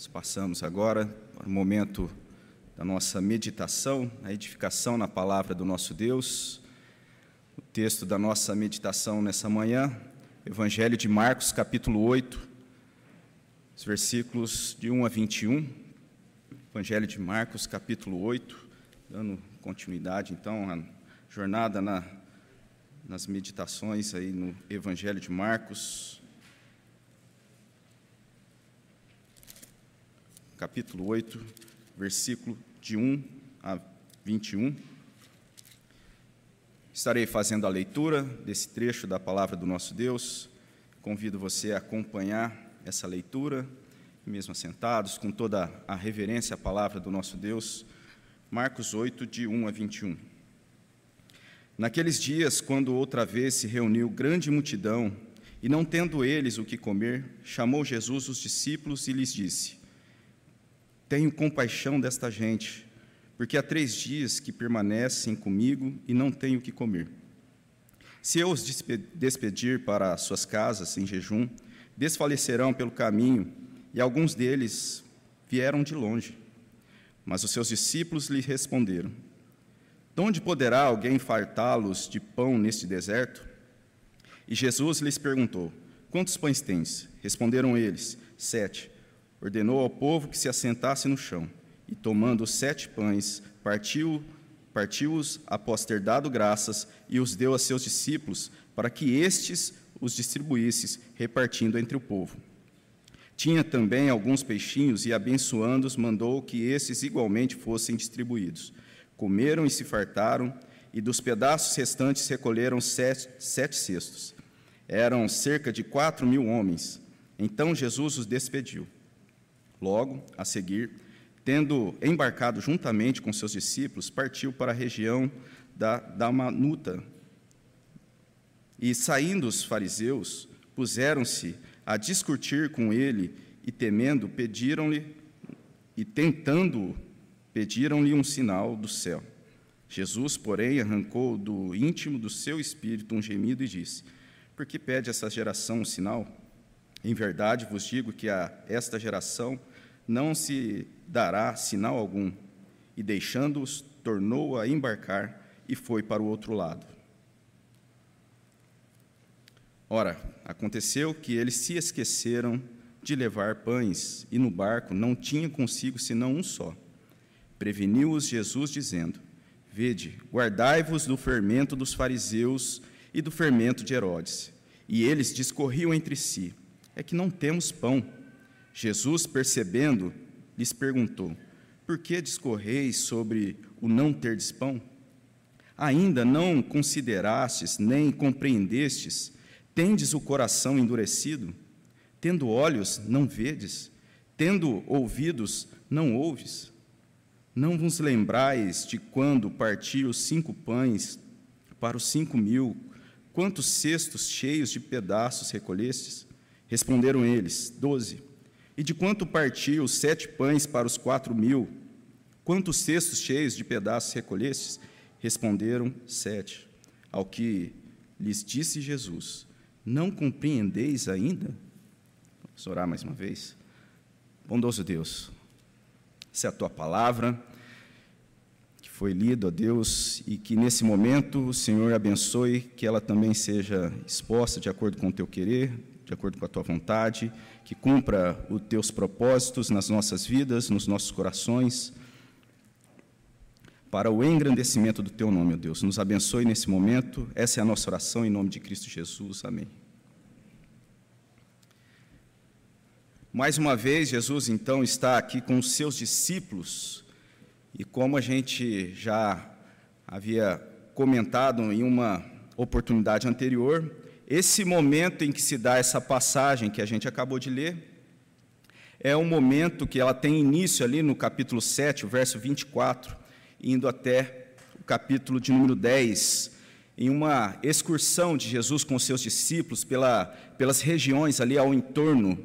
Nós passamos agora para o momento da nossa meditação, a edificação na palavra do nosso Deus. O texto da nossa meditação nessa manhã, Evangelho de Marcos, capítulo 8, os versículos de 1 a 21. Evangelho de Marcos, capítulo 8, dando continuidade então à jornada na, nas meditações aí no Evangelho de Marcos. Capítulo 8, versículo de 1 a 21. Estarei fazendo a leitura desse trecho da palavra do nosso Deus. Convido você a acompanhar essa leitura, mesmo assentados, com toda a reverência à palavra do nosso Deus. Marcos 8, de 1 a 21. Naqueles dias, quando outra vez se reuniu grande multidão, e não tendo eles o que comer, chamou Jesus os discípulos e lhes disse: tenho compaixão desta gente, porque há três dias que permanecem comigo e não tenho o que comer. Se eu os despedir para suas casas em jejum, desfalecerão pelo caminho, e alguns deles vieram de longe. Mas os seus discípulos lhe responderam: De onde poderá alguém fartá-los de pão neste deserto? E Jesus lhes perguntou: Quantos pães tens? Responderam eles: Sete ordenou ao povo que se assentasse no chão, e tomando sete pães, partiu partiu-os após ter dado graças e os deu a seus discípulos para que estes os distribuíssem, repartindo entre o povo. Tinha também alguns peixinhos e, abençoando-os, mandou que esses igualmente fossem distribuídos. Comeram e se fartaram, e dos pedaços restantes recolheram sete, sete cestos. Eram cerca de quatro mil homens. Então Jesus os despediu. Logo, a seguir, tendo embarcado juntamente com seus discípulos, partiu para a região da Damanuta. E saindo os fariseus, puseram-se a discutir com ele e temendo, pediram-lhe e tentando, pediram-lhe um sinal do céu. Jesus, porém, arrancou do íntimo do seu espírito um gemido e disse: Por que pede essa geração um sinal? Em verdade vos digo que a esta geração não se dará sinal algum. E deixando-os, tornou a embarcar e foi para o outro lado. Ora, aconteceu que eles se esqueceram de levar pães, e no barco não tinha consigo senão um só. Preveniu-os Jesus, dizendo: Vede, guardai-vos do fermento dos fariseus e do fermento de Herodes. E eles discorriam entre si: É que não temos pão. Jesus, percebendo, lhes perguntou: Por que discorreis sobre o não terdes pão? Ainda não considerastes nem compreendestes? Tendes o coração endurecido? Tendo olhos, não vedes? Tendo ouvidos, não ouves? Não vos lembrais de quando parti os cinco pães para os cinco mil, quantos cestos cheios de pedaços recolhestes? Responderam eles: Doze. E de quanto partiu sete pães para os quatro mil? Quantos cestos cheios de pedaços recolhestes? Responderam sete. Ao que lhes disse Jesus: Não compreendeis ainda? Vamos orar mais uma vez. Bondoso Deus, essa é a tua palavra que foi lida, ó Deus, e que nesse momento o Senhor abençoe, que ela também seja exposta de acordo com o teu querer, de acordo com a tua vontade, que cumpra os teus propósitos nas nossas vidas, nos nossos corações, para o engrandecimento do teu nome, ó Deus. Nos abençoe nesse momento. Essa é a nossa oração em nome de Cristo Jesus. Amém. Mais uma vez, Jesus então está aqui com os seus discípulos, e como a gente já havia comentado em uma oportunidade anterior, esse momento em que se dá essa passagem que a gente acabou de ler, é um momento que ela tem início ali no capítulo 7, o verso 24, indo até o capítulo de número 10, em uma excursão de Jesus com seus discípulos pela, pelas regiões ali ao entorno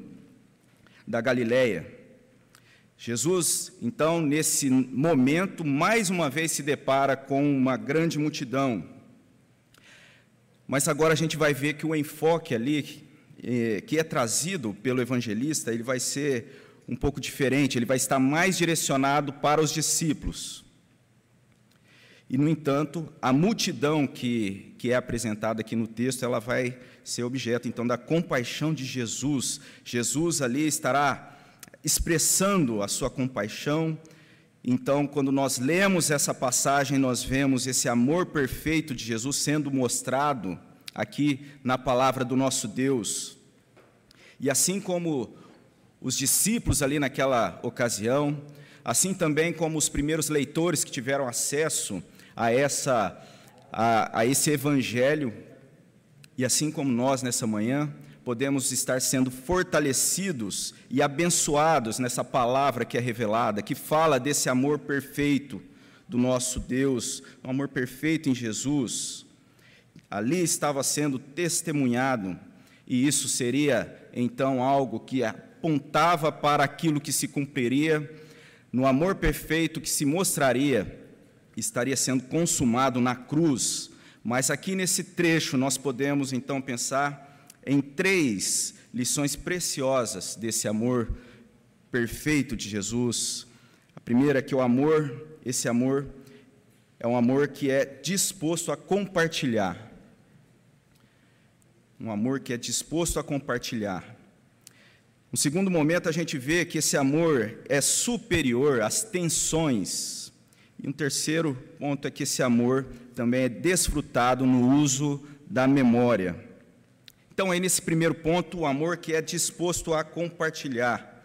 da Galileia. Jesus, então, nesse momento, mais uma vez se depara com uma grande multidão, mas agora a gente vai ver que o enfoque ali, eh, que é trazido pelo evangelista, ele vai ser um pouco diferente, ele vai estar mais direcionado para os discípulos. E, no entanto, a multidão que, que é apresentada aqui no texto, ela vai ser objeto, então, da compaixão de Jesus. Jesus ali estará expressando a sua compaixão. Então, quando nós lemos essa passagem, nós vemos esse amor perfeito de Jesus sendo mostrado aqui na palavra do nosso Deus. E assim como os discípulos ali naquela ocasião, assim também como os primeiros leitores que tiveram acesso a, essa, a, a esse evangelho, e assim como nós nessa manhã, podemos estar sendo fortalecidos e abençoados nessa palavra que é revelada, que fala desse amor perfeito do nosso Deus, um amor perfeito em Jesus. Ali estava sendo testemunhado, e isso seria então algo que apontava para aquilo que se cumpriria, no amor perfeito que se mostraria estaria sendo consumado na cruz. Mas aqui nesse trecho nós podemos então pensar em três lições preciosas desse amor perfeito de Jesus. A primeira é que o amor, esse amor, é um amor que é disposto a compartilhar. Um amor que é disposto a compartilhar. No segundo momento, a gente vê que esse amor é superior às tensões e um terceiro ponto é que esse amor também é desfrutado no uso da memória. Então, aí nesse primeiro ponto, o amor que é disposto a compartilhar.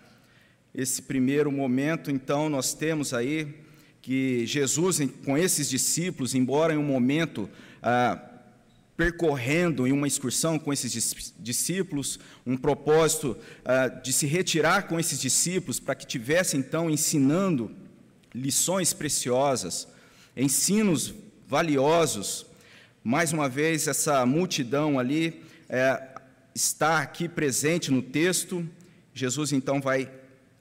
Esse primeiro momento, então, nós temos aí que Jesus, com esses discípulos, embora em um momento ah, percorrendo em uma excursão com esses discípulos, um propósito ah, de se retirar com esses discípulos para que tivesse então ensinando lições preciosas, ensinos valiosos. Mais uma vez, essa multidão ali é, está aqui presente no texto. Jesus então vai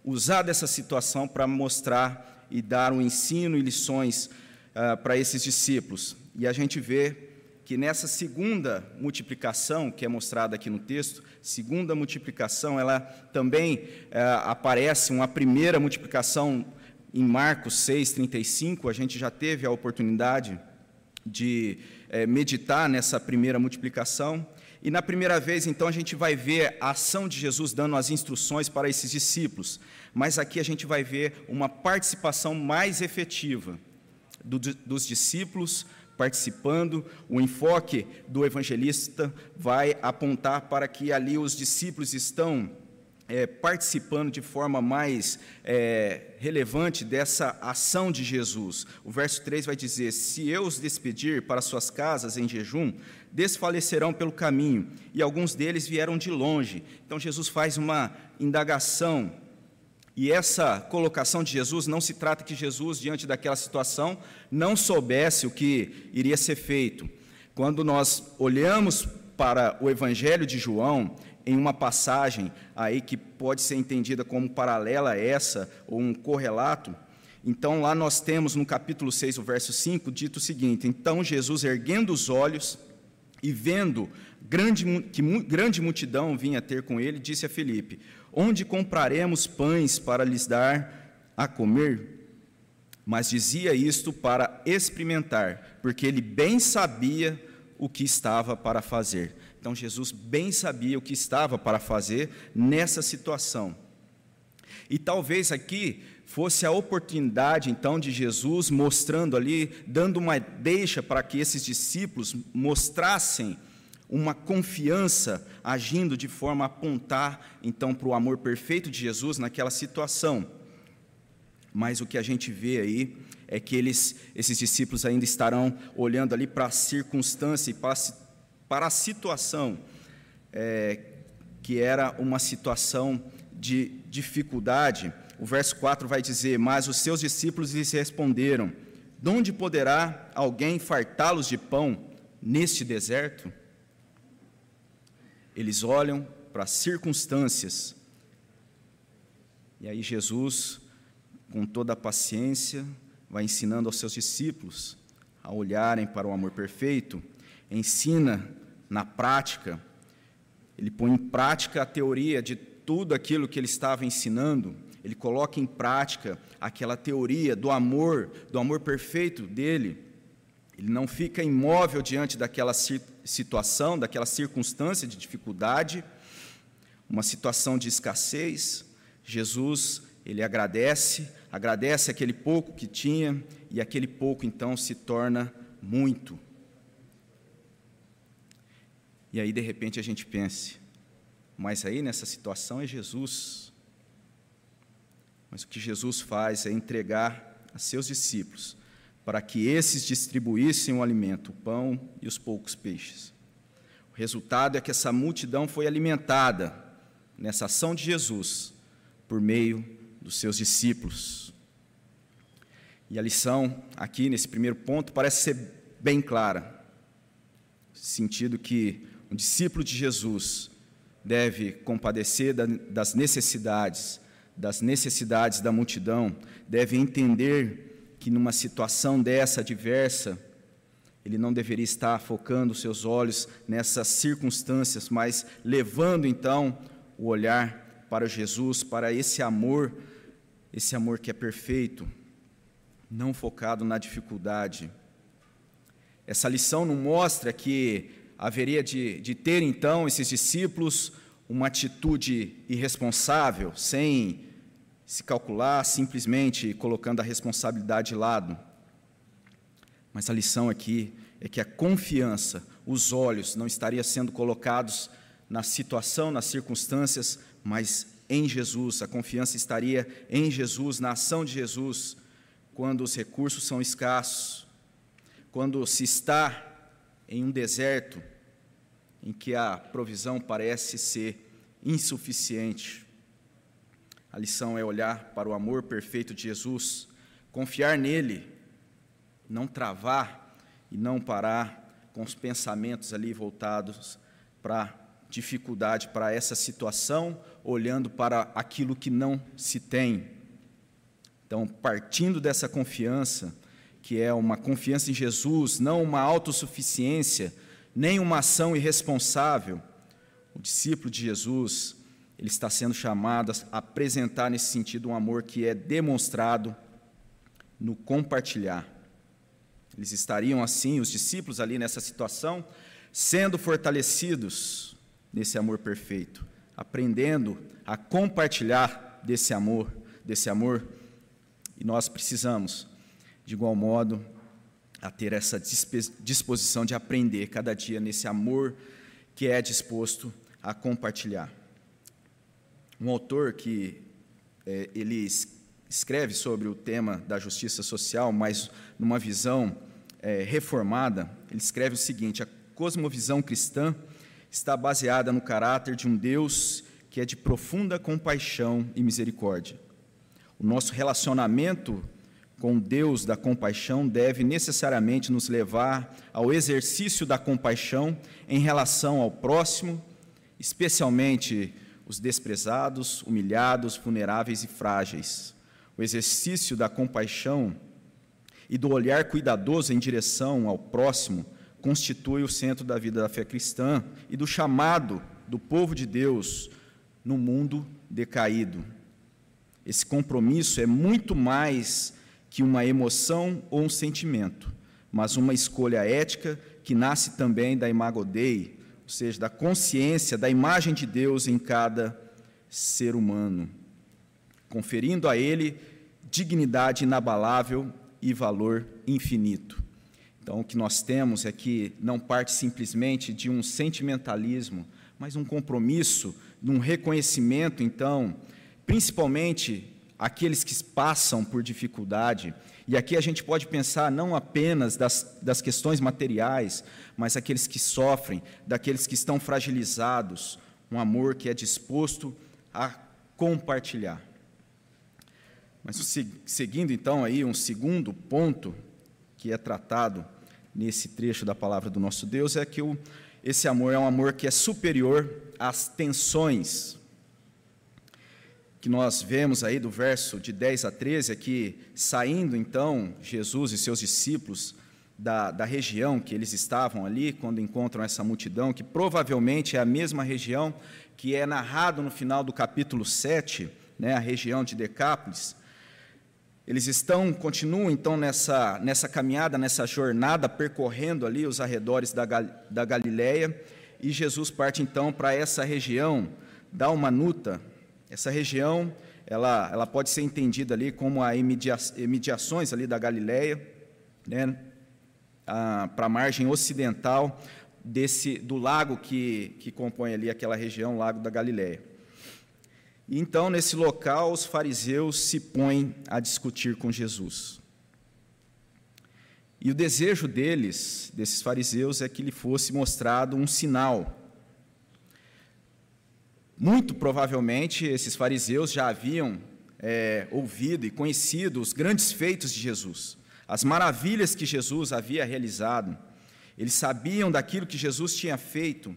usar dessa situação para mostrar e dar um ensino e lições uh, para esses discípulos. E a gente vê que nessa segunda multiplicação, que é mostrada aqui no texto, segunda multiplicação, ela também uh, aparece uma primeira multiplicação em Marcos 6,35, a gente já teve a oportunidade de é, meditar nessa primeira multiplicação. E na primeira vez, então, a gente vai ver a ação de Jesus dando as instruções para esses discípulos. Mas aqui a gente vai ver uma participação mais efetiva do, dos discípulos participando. O enfoque do evangelista vai apontar para que ali os discípulos estão é, participando de forma mais é, relevante dessa ação de Jesus. O verso 3 vai dizer: Se eu os despedir para suas casas em jejum, desfalecerão pelo caminho, e alguns deles vieram de longe. Então Jesus faz uma indagação. E essa colocação de Jesus não se trata que Jesus, diante daquela situação, não soubesse o que iria ser feito. Quando nós olhamos para o Evangelho de João, em uma passagem aí que pode ser entendida como paralela a essa, ou um correlato. Então, lá nós temos no capítulo 6, o verso 5, dito o seguinte: Então Jesus, erguendo os olhos e vendo grande, que grande multidão vinha ter com ele, disse a Felipe: Onde compraremos pães para lhes dar a comer? Mas dizia isto para experimentar, porque ele bem sabia o que estava para fazer. Então Jesus bem sabia o que estava para fazer nessa situação. E talvez aqui fosse a oportunidade então de Jesus mostrando ali, dando uma deixa para que esses discípulos mostrassem uma confiança, agindo de forma a apontar então para o amor perfeito de Jesus naquela situação. Mas o que a gente vê aí é que eles, esses discípulos ainda estarão olhando ali para a circunstância e para para a situação é, que era uma situação de dificuldade. O verso 4 vai dizer: Mas os seus discípulos lhes responderam: De onde poderá alguém fartá-los de pão neste deserto? Eles olham para as circunstâncias. E aí Jesus, com toda a paciência, vai ensinando aos seus discípulos a olharem para o amor perfeito, ensina na prática, ele põe em prática a teoria de tudo aquilo que ele estava ensinando, ele coloca em prática aquela teoria do amor, do amor perfeito dele. Ele não fica imóvel diante daquela situação, daquela circunstância de dificuldade, uma situação de escassez. Jesus, ele agradece, agradece aquele pouco que tinha e aquele pouco então se torna muito. E aí de repente a gente pense, mas aí nessa situação é Jesus. Mas o que Jesus faz é entregar a seus discípulos para que esses distribuíssem o alimento, o pão e os poucos peixes. O resultado é que essa multidão foi alimentada nessa ação de Jesus por meio dos seus discípulos. E a lição aqui nesse primeiro ponto parece ser bem clara, no sentido que um discípulo de Jesus deve compadecer das necessidades, das necessidades da multidão, deve entender que numa situação dessa diversa, ele não deveria estar focando seus olhos nessas circunstâncias, mas levando então o olhar para Jesus, para esse amor, esse amor que é perfeito, não focado na dificuldade. Essa lição não mostra que haveria de, de ter então esses discípulos uma atitude irresponsável, sem se calcular, simplesmente colocando a responsabilidade de lado. Mas a lição aqui é que a confiança, os olhos não estariam sendo colocados na situação, nas circunstâncias, mas em Jesus. A confiança estaria em Jesus, na ação de Jesus, quando os recursos são escassos, quando se está em um deserto em que a provisão parece ser insuficiente. A lição é olhar para o amor perfeito de Jesus, confiar nele, não travar e não parar com os pensamentos ali voltados para dificuldade, para essa situação, olhando para aquilo que não se tem. Então, partindo dessa confiança, que é uma confiança em Jesus, não uma autossuficiência, nem uma ação irresponsável. O discípulo de Jesus, ele está sendo chamado a apresentar nesse sentido um amor que é demonstrado no compartilhar. Eles estariam assim, os discípulos ali nessa situação, sendo fortalecidos nesse amor perfeito, aprendendo a compartilhar desse amor, desse amor. E nós precisamos de igual modo, a ter essa disposição de aprender cada dia nesse amor que é disposto a compartilhar. Um autor que é, ele escreve sobre o tema da justiça social, mas numa visão é, reformada, ele escreve o seguinte: a cosmovisão cristã está baseada no caráter de um Deus que é de profunda compaixão e misericórdia. O nosso relacionamento com Deus da compaixão deve necessariamente nos levar ao exercício da compaixão em relação ao próximo, especialmente os desprezados, humilhados, vulneráveis e frágeis. O exercício da compaixão e do olhar cuidadoso em direção ao próximo constitui o centro da vida da fé cristã e do chamado do povo de Deus no mundo decaído. Esse compromisso é muito mais que uma emoção ou um sentimento, mas uma escolha ética que nasce também da imago Dei, ou seja, da consciência da imagem de Deus em cada ser humano, conferindo a ele dignidade inabalável e valor infinito. Então, o que nós temos é que não parte simplesmente de um sentimentalismo, mas um compromisso, um reconhecimento, então, principalmente aqueles que passam por dificuldade. E aqui a gente pode pensar não apenas das, das questões materiais, mas aqueles que sofrem, daqueles que estão fragilizados, um amor que é disposto a compartilhar. Mas seguindo então aí um segundo ponto que é tratado nesse trecho da palavra do nosso Deus é que o, esse amor é um amor que é superior às tensões que nós vemos aí do verso de 10 a 13, é que saindo então Jesus e seus discípulos da, da região que eles estavam ali, quando encontram essa multidão, que provavelmente é a mesma região que é narrado no final do capítulo 7, né, a região de Decápolis. Eles estão, continuam então nessa, nessa caminhada, nessa jornada, percorrendo ali os arredores da, da Galileia, e Jesus parte então para essa região da Umanuta. Essa região, ela, ela pode ser entendida ali como as imediações ali da Galileia, né, para a margem ocidental desse do lago que, que compõe ali aquela região, lago da Galileia. E então, nesse local, os fariseus se põem a discutir com Jesus. E o desejo deles, desses fariseus, é que lhe fosse mostrado um sinal. Muito provavelmente, esses fariseus já haviam é, ouvido e conhecido os grandes feitos de Jesus, as maravilhas que Jesus havia realizado. Eles sabiam daquilo que Jesus tinha feito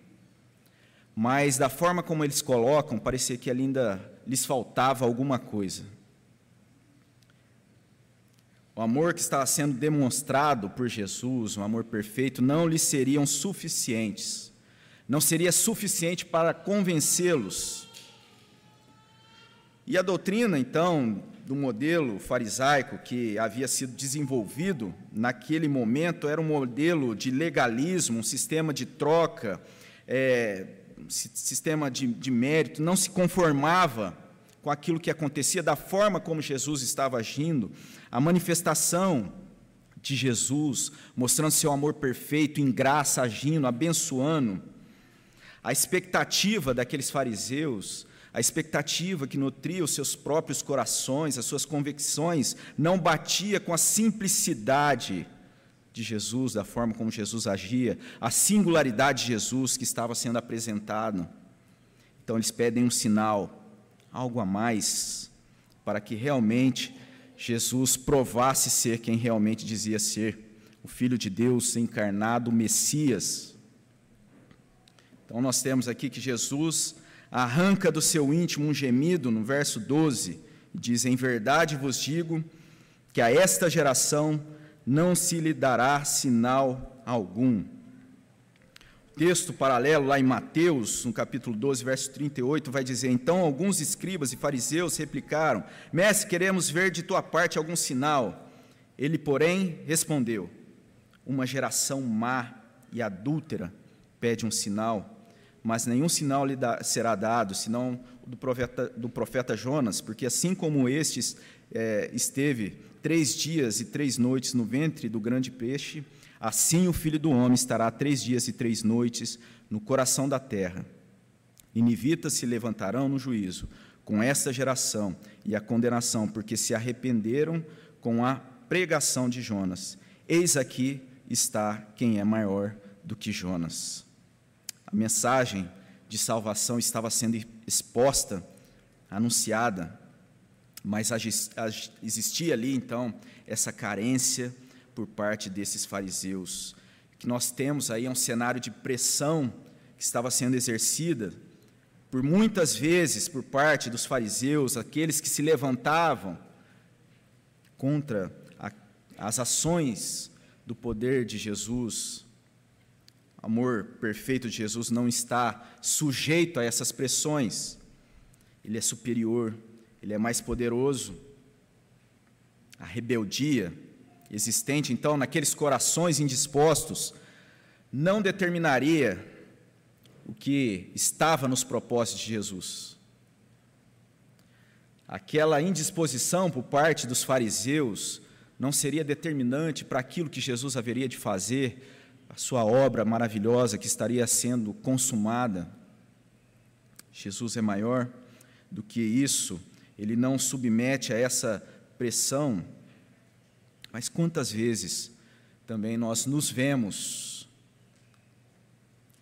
mas da forma como eles colocam, parecia que ainda lhes faltava alguma coisa. O amor que estava sendo demonstrado por Jesus, um amor perfeito, não lhes seriam suficientes. Não seria suficiente para convencê-los. E a doutrina, então, do modelo farisaico que havia sido desenvolvido naquele momento era um modelo de legalismo, um sistema de troca, é, sistema de, de mérito, não se conformava com aquilo que acontecia, da forma como Jesus estava agindo, a manifestação de Jesus, mostrando seu amor perfeito, em graça, agindo, abençoando, a expectativa daqueles fariseus, a expectativa que nutria os seus próprios corações, as suas convicções, não batia com a simplicidade de Jesus, da forma como Jesus agia, a singularidade de Jesus que estava sendo apresentado. Então eles pedem um sinal, algo a mais, para que realmente Jesus provasse ser quem realmente dizia ser, o Filho de Deus encarnado, o Messias. Então nós temos aqui que Jesus arranca do seu íntimo um gemido, no verso 12, e diz: Em verdade vos digo que a esta geração não se lhe dará sinal algum. Texto paralelo lá em Mateus, no capítulo 12, verso 38, vai dizer: Então alguns escribas e fariseus replicaram: Mestre, queremos ver de tua parte algum sinal. Ele, porém, respondeu: Uma geração má e adúltera pede um sinal, mas nenhum sinal lhe será dado, senão do profeta, do profeta Jonas, porque assim como estes é, esteve três dias e três noites no ventre do grande peixe, assim o filho do homem estará três dias e três noites no coração da terra. Ninivitas se levantarão no juízo com esta geração e a condenação, porque se arrependeram com a pregação de Jonas. Eis aqui está quem é maior do que Jonas. A mensagem de salvação estava sendo exposta, anunciada, mas existia ali então essa carência por parte desses fariseus. Que nós temos aí um cenário de pressão que estava sendo exercida por muitas vezes por parte dos fariseus, aqueles que se levantavam contra a, as ações do poder de Jesus. Amor perfeito de Jesus não está sujeito a essas pressões. Ele é superior ele é mais poderoso. A rebeldia existente, então, naqueles corações indispostos, não determinaria o que estava nos propósitos de Jesus. Aquela indisposição por parte dos fariseus não seria determinante para aquilo que Jesus haveria de fazer, a sua obra maravilhosa que estaria sendo consumada. Jesus é maior do que isso ele não submete a essa pressão. Mas quantas vezes também nós nos vemos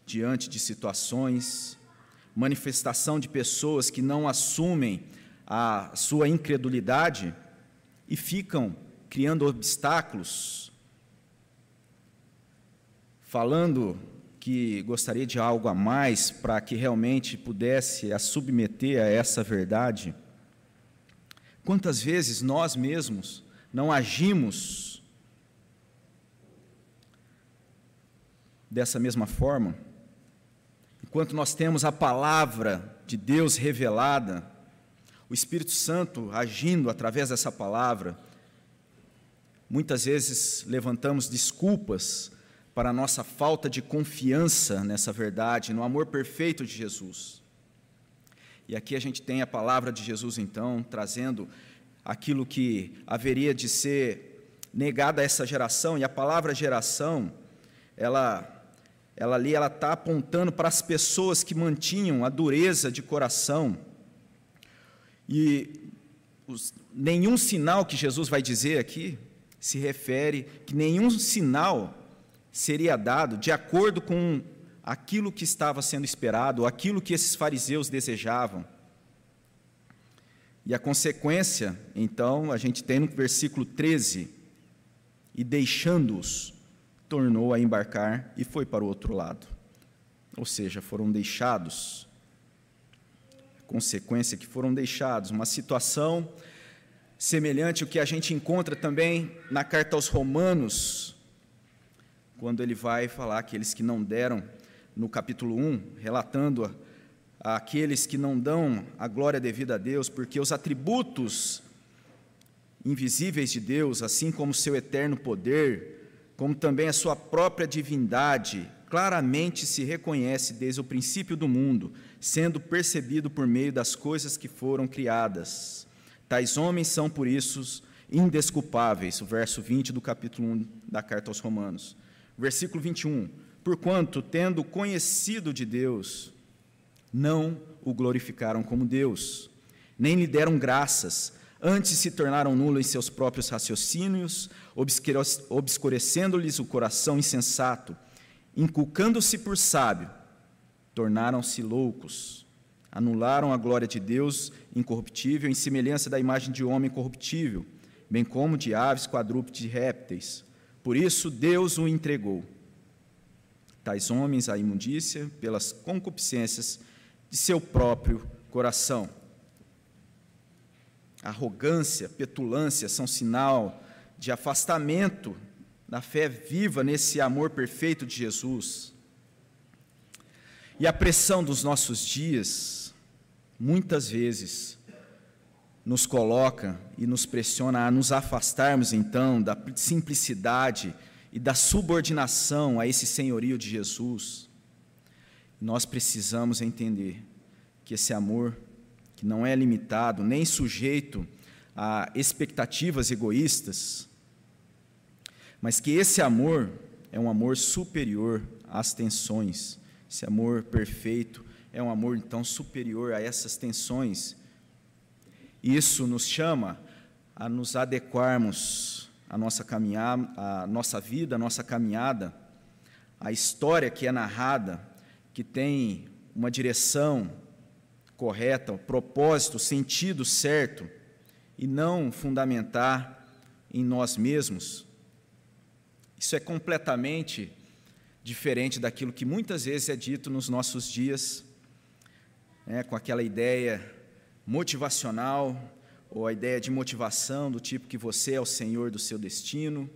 diante de situações, manifestação de pessoas que não assumem a sua incredulidade e ficam criando obstáculos, falando que gostaria de algo a mais para que realmente pudesse a submeter a essa verdade. Quantas vezes nós mesmos não agimos dessa mesma forma? Enquanto nós temos a palavra de Deus revelada, o Espírito Santo agindo através dessa palavra, muitas vezes levantamos desculpas para a nossa falta de confiança nessa verdade, no amor perfeito de Jesus. E aqui a gente tem a palavra de Jesus, então, trazendo aquilo que haveria de ser negado a essa geração, e a palavra geração, ela ela ali ela está apontando para as pessoas que mantinham a dureza de coração. E os, nenhum sinal que Jesus vai dizer aqui se refere que nenhum sinal seria dado de acordo com aquilo que estava sendo esperado, aquilo que esses fariseus desejavam. E a consequência, então, a gente tem no versículo 13: e deixando-os, tornou a embarcar e foi para o outro lado. Ou seja, foram deixados. Consequência que foram deixados, uma situação semelhante ao que a gente encontra também na carta aos Romanos, quando ele vai falar aqueles que não deram, no capítulo 1, relatando aqueles que não dão a glória devida a Deus, porque os atributos invisíveis de Deus, assim como seu eterno poder, como também a sua própria divindade, claramente se reconhece desde o princípio do mundo, sendo percebido por meio das coisas que foram criadas. Tais homens são, por isso, indesculpáveis. O verso 20 do capítulo 1 da carta aos Romanos. Versículo 21. Porquanto, tendo conhecido de Deus, não o glorificaram como Deus, nem lhe deram graças, Antes se tornaram nulos em seus próprios raciocínios, obscurecendo-lhes o coração insensato, inculcando-se por sábio, tornaram-se loucos, anularam a glória de Deus incorruptível em semelhança da imagem de homem corruptível, bem como de aves, quadrúpedes e répteis. Por isso Deus o entregou. Tais homens à imundícia pelas concupiscências de seu próprio coração Arrogância, petulância são sinal de afastamento da fé viva nesse amor perfeito de Jesus. E a pressão dos nossos dias, muitas vezes, nos coloca e nos pressiona a nos afastarmos então da simplicidade e da subordinação a esse senhorio de Jesus. Nós precisamos entender que esse amor que não é limitado nem sujeito a expectativas egoístas, mas que esse amor é um amor superior às tensões. Esse amor perfeito é um amor então superior a essas tensões. Isso nos chama a nos adequarmos à nossa caminhada, à nossa vida, à nossa caminhada, à história que é narrada, que tem uma direção, correta, o propósito, o sentido certo, e não fundamentar em nós mesmos, isso é completamente diferente daquilo que muitas vezes é dito nos nossos dias, né, com aquela ideia motivacional, ou a ideia de motivação do tipo que você é o senhor do seu destino,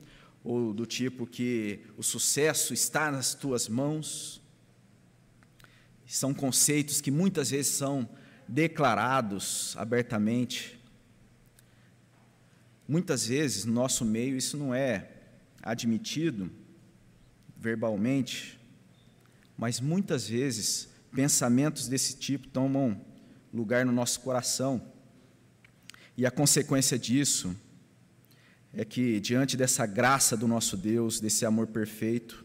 ou do tipo que o sucesso está nas tuas mãos. São conceitos que muitas vezes são declarados abertamente. Muitas vezes, no nosso meio, isso não é admitido verbalmente, mas muitas vezes pensamentos desse tipo tomam lugar no nosso coração. E a consequência disso é que, diante dessa graça do nosso Deus, desse amor perfeito,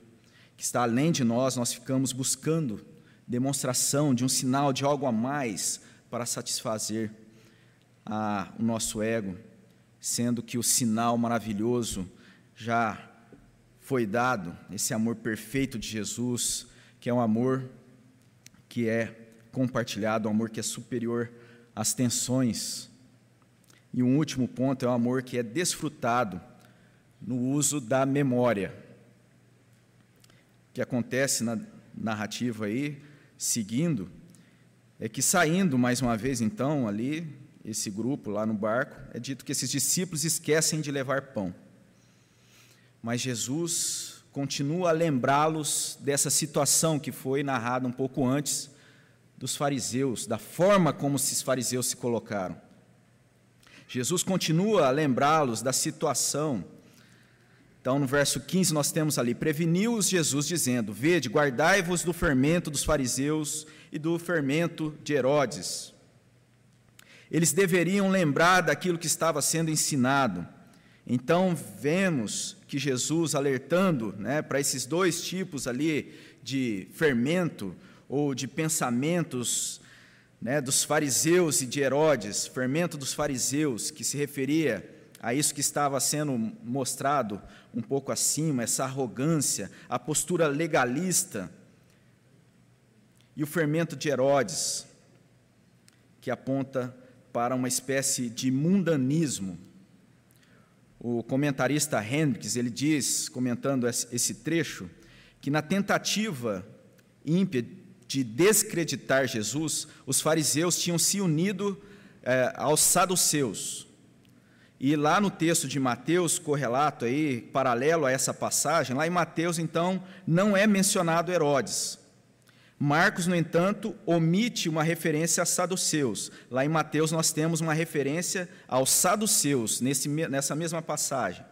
que está além de nós, nós ficamos buscando demonstração de um sinal de algo a mais para satisfazer a, o nosso ego, sendo que o sinal maravilhoso já foi dado, esse amor perfeito de Jesus, que é um amor que é compartilhado, um amor que é superior às tensões. E um último ponto é o amor que é desfrutado no uso da memória. O que acontece na narrativa aí, seguindo, é que saindo mais uma vez então ali, esse grupo lá no barco, é dito que esses discípulos esquecem de levar pão. Mas Jesus continua a lembrá-los dessa situação que foi narrada um pouco antes dos fariseus, da forma como esses fariseus se colocaram. Jesus continua a lembrá-los da situação. Então, no verso 15, nós temos ali: Preveniu-os Jesus, dizendo: Vede, guardai-vos do fermento dos fariseus e do fermento de Herodes. Eles deveriam lembrar daquilo que estava sendo ensinado. Então, vemos que Jesus alertando né, para esses dois tipos ali de fermento ou de pensamentos né, dos fariseus e de Herodes, fermento dos fariseus, que se referia a isso que estava sendo mostrado um pouco acima, essa arrogância, a postura legalista, e o fermento de Herodes, que aponta para uma espécie de mundanismo. O comentarista Hendricks, ele diz, comentando esse trecho, que na tentativa ímpia de descreditar Jesus, os fariseus tinham se unido é, aos saduceus. E lá no texto de Mateus, correlato aí, paralelo a essa passagem, lá em Mateus, então, não é mencionado Herodes. Marcos, no entanto, omite uma referência a saduceus. Lá em Mateus nós temos uma referência aos saduceus, nesse, nessa mesma passagem.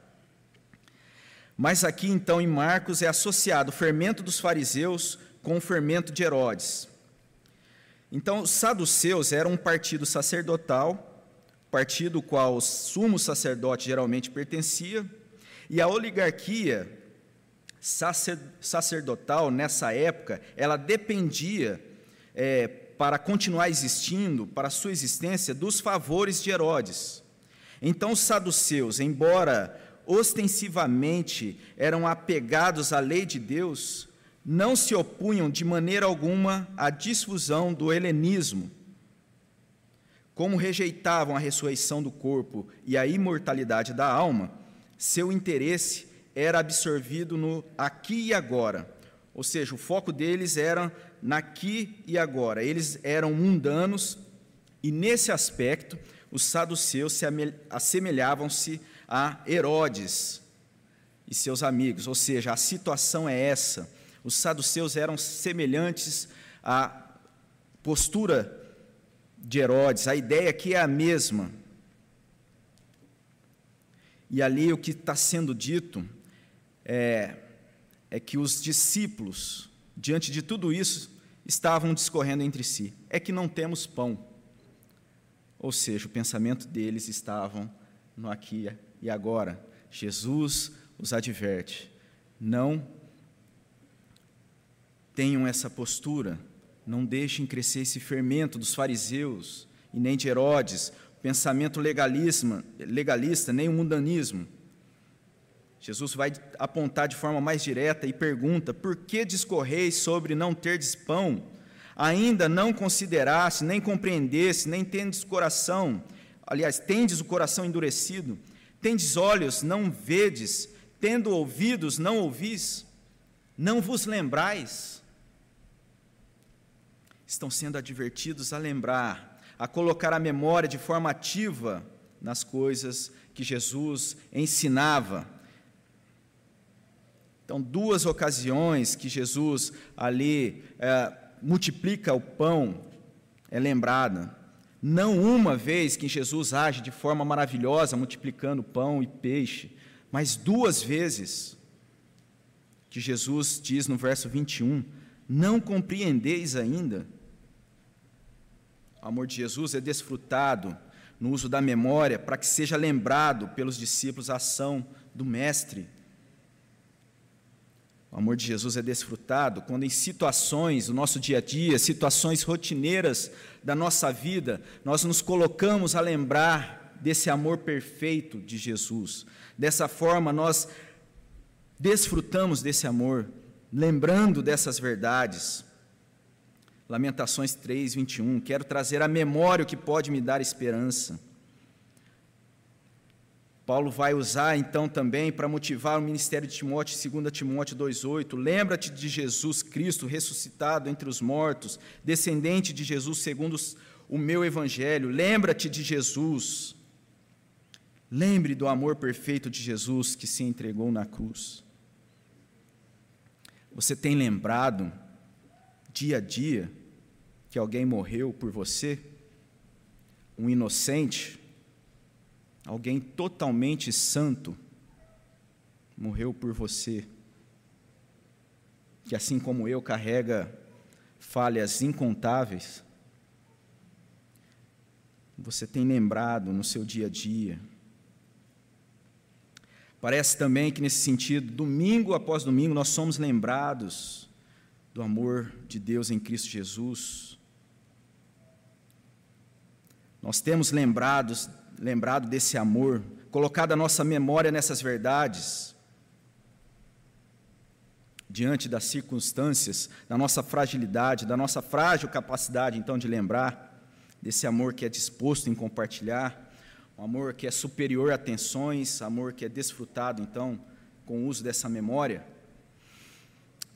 Mas aqui, então, em Marcos é associado o fermento dos fariseus com o fermento de Herodes. Então, os saduceus eram um partido sacerdotal, partido ao qual o sumo sacerdote geralmente pertencia, e a oligarquia sacerdotal nessa época, ela dependia, é, para continuar existindo, para sua existência, dos favores de Herodes. Então, os saduceus, embora ostensivamente eram apegados à lei de Deus, não se opunham de maneira alguma à difusão do helenismo. Como rejeitavam a ressurreição do corpo e a imortalidade da alma, seu interesse era absorvido no aqui e agora. Ou seja, o foco deles era aqui e agora. Eles eram mundanos e, nesse aspecto, os saduceus se assemelhavam-se a Herodes e seus amigos. Ou seja, a situação é essa os saduceus eram semelhantes à postura de Herodes, a ideia aqui é a mesma. E ali o que está sendo dito é, é que os discípulos, diante de tudo isso, estavam discorrendo entre si: é que não temos pão. Ou seja, o pensamento deles estavam no aqui e agora. Jesus os adverte: não tenham essa postura, não deixem crescer esse fermento dos fariseus e nem de Herodes, pensamento legalista, nem o mundanismo. Jesus vai apontar de forma mais direta e pergunta: Por que discorreis sobre não terdes pão? Ainda não consideraste, nem compreendeste, nem tendes coração, aliás, tendes o coração endurecido, tendes olhos, não vedes, tendo ouvidos, não ouvis, não vos lembrais estão sendo advertidos a lembrar, a colocar a memória de forma ativa nas coisas que Jesus ensinava. Então, duas ocasiões que Jesus ali é, multiplica o pão é lembrada. Não uma vez que Jesus age de forma maravilhosa, multiplicando pão e peixe, mas duas vezes que Jesus diz no verso 21: Não compreendeis ainda? Amor de Jesus é desfrutado no uso da memória para que seja lembrado pelos discípulos a ação do Mestre. O amor de Jesus é desfrutado quando, em situações do nosso dia a dia, situações rotineiras da nossa vida, nós nos colocamos a lembrar desse amor perfeito de Jesus. Dessa forma, nós desfrutamos desse amor, lembrando dessas verdades. Lamentações 3, 21. Quero trazer à memória o que pode me dar esperança. Paulo vai usar então também para motivar o ministério de Timóteo, 2 Timóteo 2,8. Lembra-te de Jesus Cristo ressuscitado entre os mortos, descendente de Jesus segundo o meu evangelho. Lembra-te de Jesus. Lembre do amor perfeito de Jesus que se entregou na cruz. Você tem lembrado dia a dia que alguém morreu por você, um inocente, alguém totalmente santo, morreu por você, que assim como eu carrega falhas incontáveis, você tem lembrado no seu dia a dia. Parece também que, nesse sentido, domingo após domingo, nós somos lembrados do amor de Deus em Cristo Jesus. Nós temos lembrados, lembrado desse amor, colocado a nossa memória nessas verdades, diante das circunstâncias, da nossa fragilidade, da nossa frágil capacidade, então, de lembrar desse amor que é disposto em compartilhar um amor que é superior a tensões, amor que é desfrutado, então, com o uso dessa memória.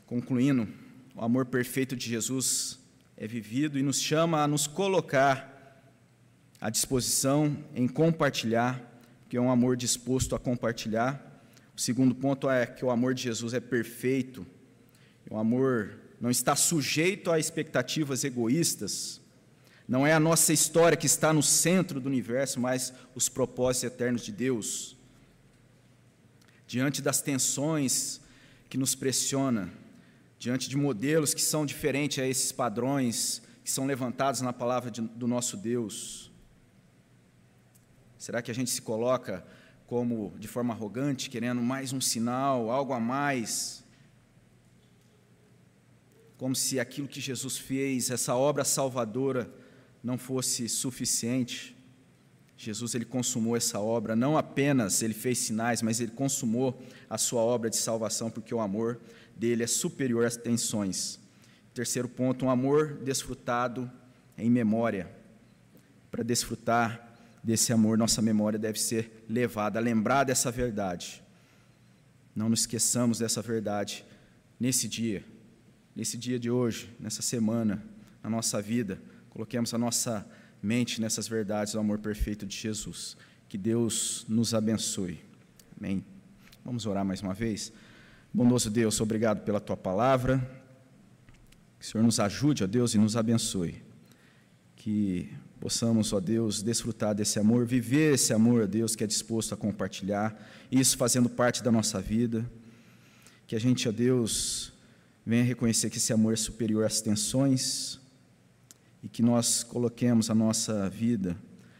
Concluindo, o amor perfeito de Jesus é vivido e nos chama a nos colocar à disposição em compartilhar, que é um amor disposto a compartilhar. O segundo ponto é que o amor de Jesus é perfeito, o amor não está sujeito a expectativas egoístas, não é a nossa história que está no centro do universo, mas os propósitos eternos de Deus. Diante das tensões que nos pressiona, diante de modelos que são diferentes a esses padrões que são levantados na palavra de, do nosso Deus. Será que a gente se coloca como de forma arrogante, querendo mais um sinal, algo a mais? Como se aquilo que Jesus fez, essa obra salvadora, não fosse suficiente, Jesus ele consumou essa obra, não apenas ele fez sinais, mas ele consumou a sua obra de salvação, porque o amor dele é superior às tensões. Terceiro ponto, um amor desfrutado em memória. Para desfrutar desse amor, nossa memória deve ser levada a lembrar dessa verdade. Não nos esqueçamos dessa verdade nesse dia, nesse dia de hoje, nessa semana, na nossa vida Coloquemos a nossa mente nessas verdades do amor perfeito de Jesus. Que Deus nos abençoe. Amém. Vamos orar mais uma vez. Bondoso Deus, obrigado pela tua palavra. Que o Senhor nos ajude, ó Deus, e nos abençoe. Que possamos, ó Deus, desfrutar desse amor, viver esse amor, ó Deus, que é disposto a compartilhar, isso fazendo parte da nossa vida. Que a gente, ó Deus, venha reconhecer que esse amor é superior às tensões, e que nós coloquemos a nossa vida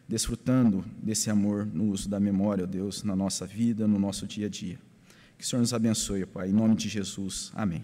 desfrutando desse amor no uso da memória, ó Deus, na nossa vida, no nosso dia a dia. Que o Senhor nos abençoe, Pai, em nome de Jesus. Amém.